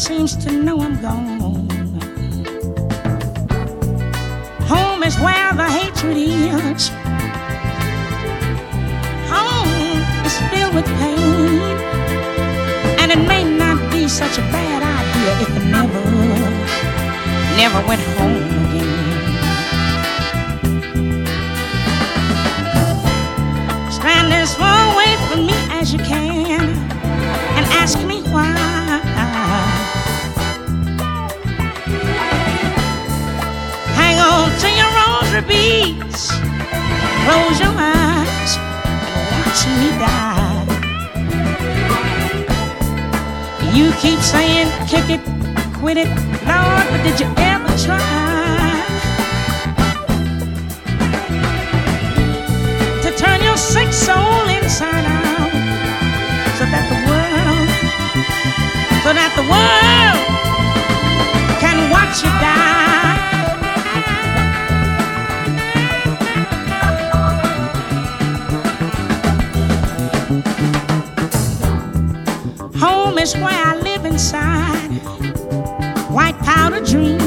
Seems to know I'm gone. Home is where the hatred is. Home is filled with pain. And it may not be such a bad idea if I never, never went home Close your eyes and watch me die. You keep saying, kick it, quit it, Lord, but did you ever try to turn your sick soul inside out so that the world, so that the world can watch you die? Is where I live inside. White powder dreams.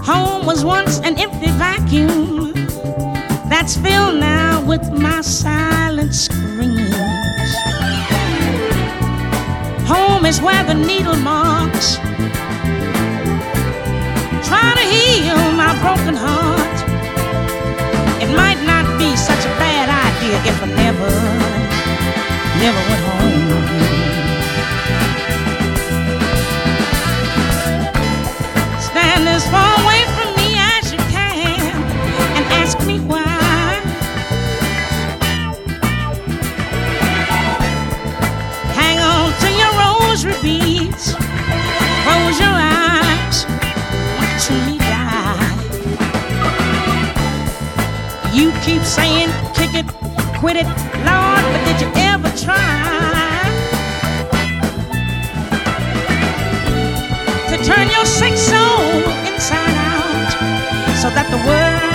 Home was once an empty vacuum that's filled now with my silent screams. Home is where the needle marks never, never went home. Stand as far away from me as you can and ask me why. Hang on to your rosary beads, close your eyes, watch me die. You keep saying, kick it, quit it, Lord, but did you ever try to turn your sick soul inside out so that the world,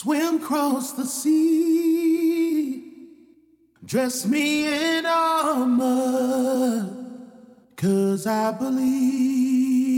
swim across the sea, dress me in armor, cause I believe.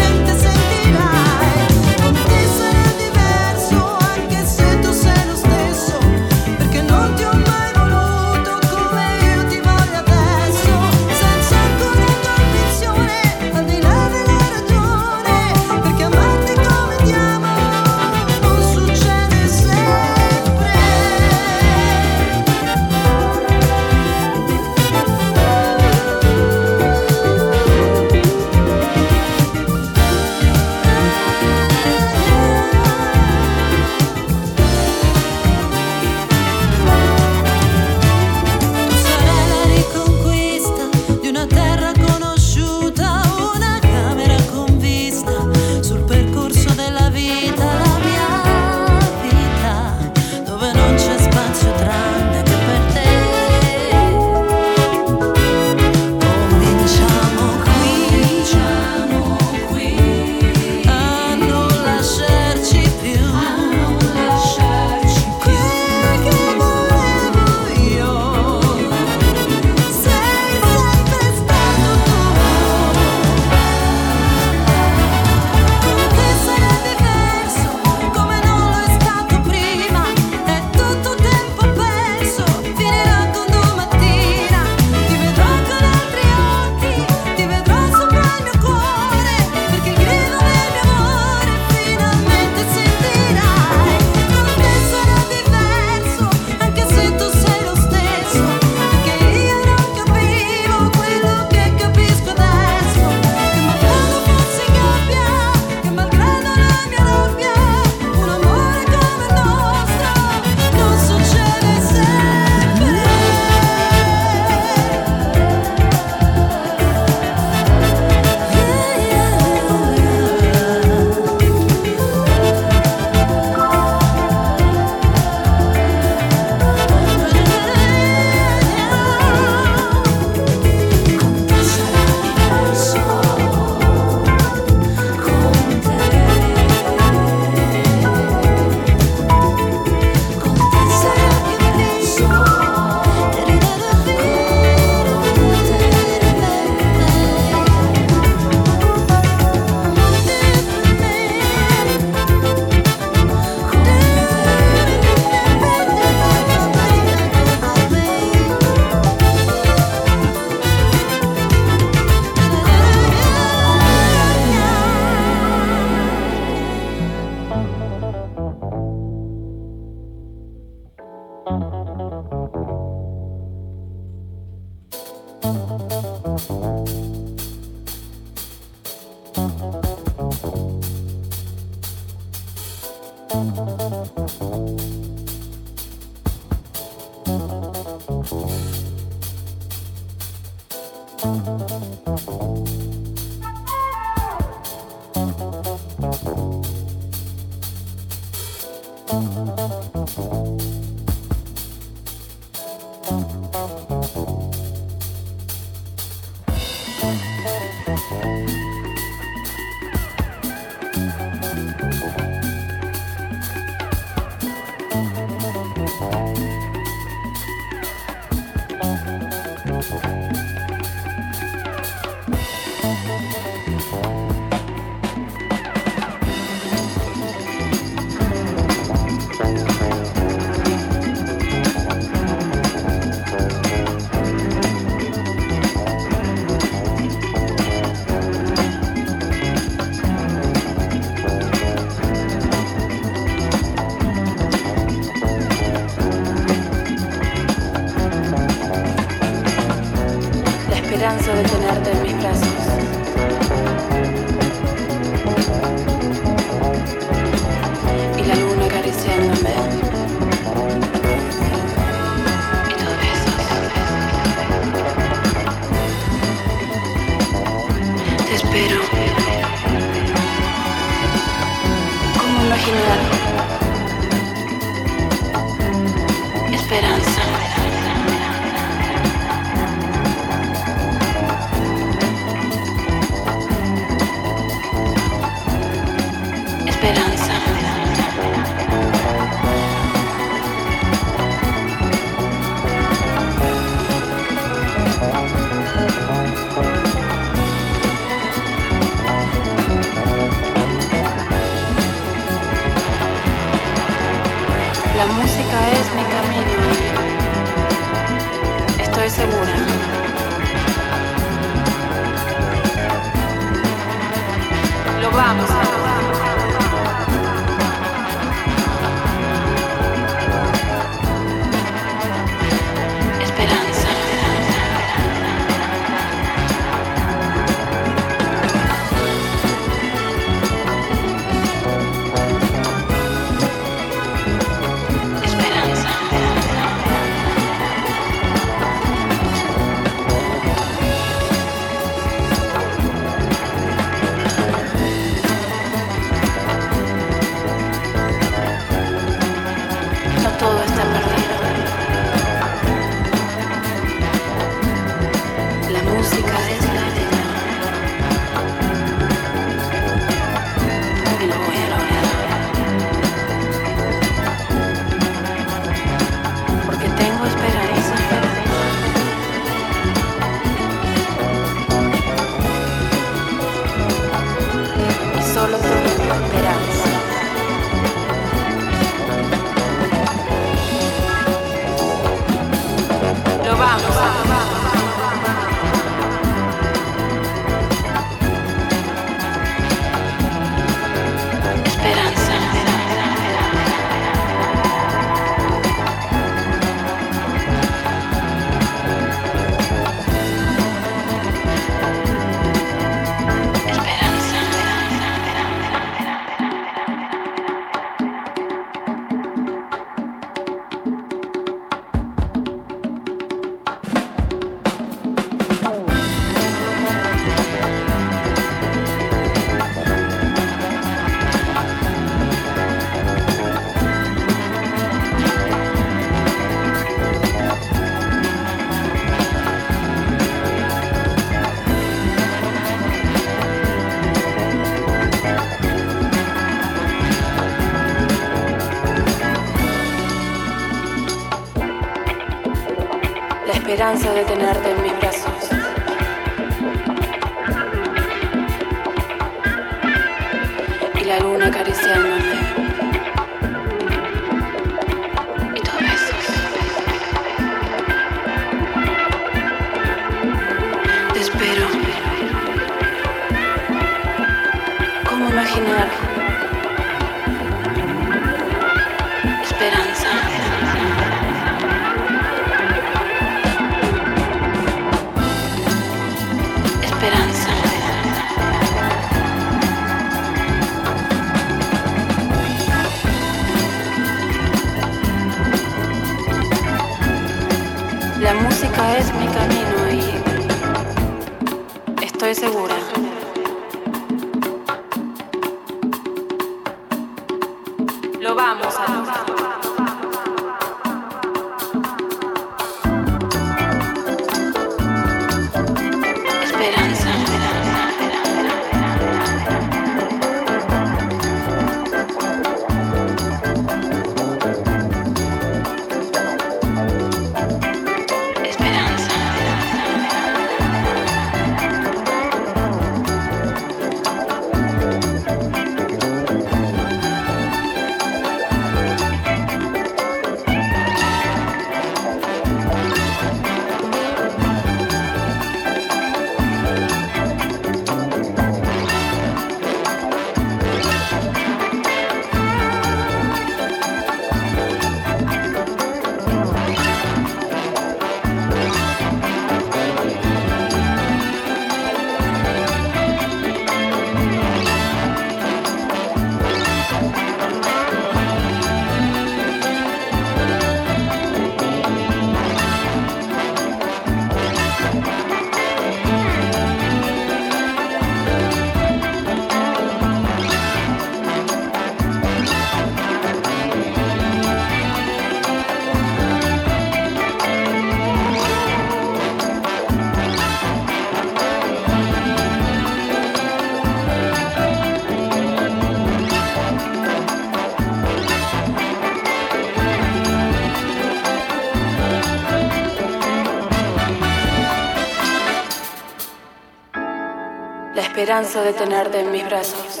Esperanza de tenerte en mis brazos.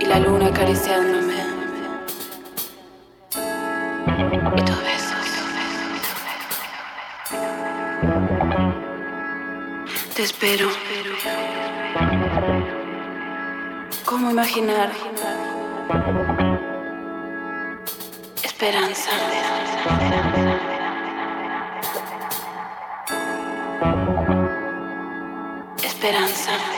Y la luna acariciándome. Y tus besos. Te espero. ¿Cómo imaginar? Esperanza. esperanza.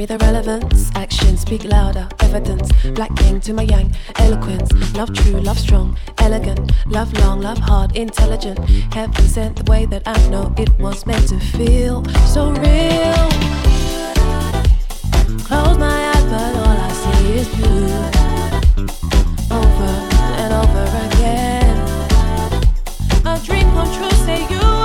Me the relevance. Actions speak louder, evidence. Black king to my yang, eloquence. Love true, love strong, elegant. Love long, love hard, intelligent. Heaven sent the way that I know it was meant to feel so real. Close my eyes, but all I see is you. Over and over again. A dream come true, say you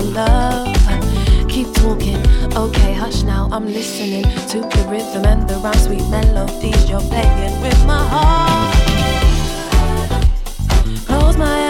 your love. Keep talking, okay, hush now. I'm listening to the rhythm and the rhyme, sweet melodies you're playing with my heart. Close my eyes,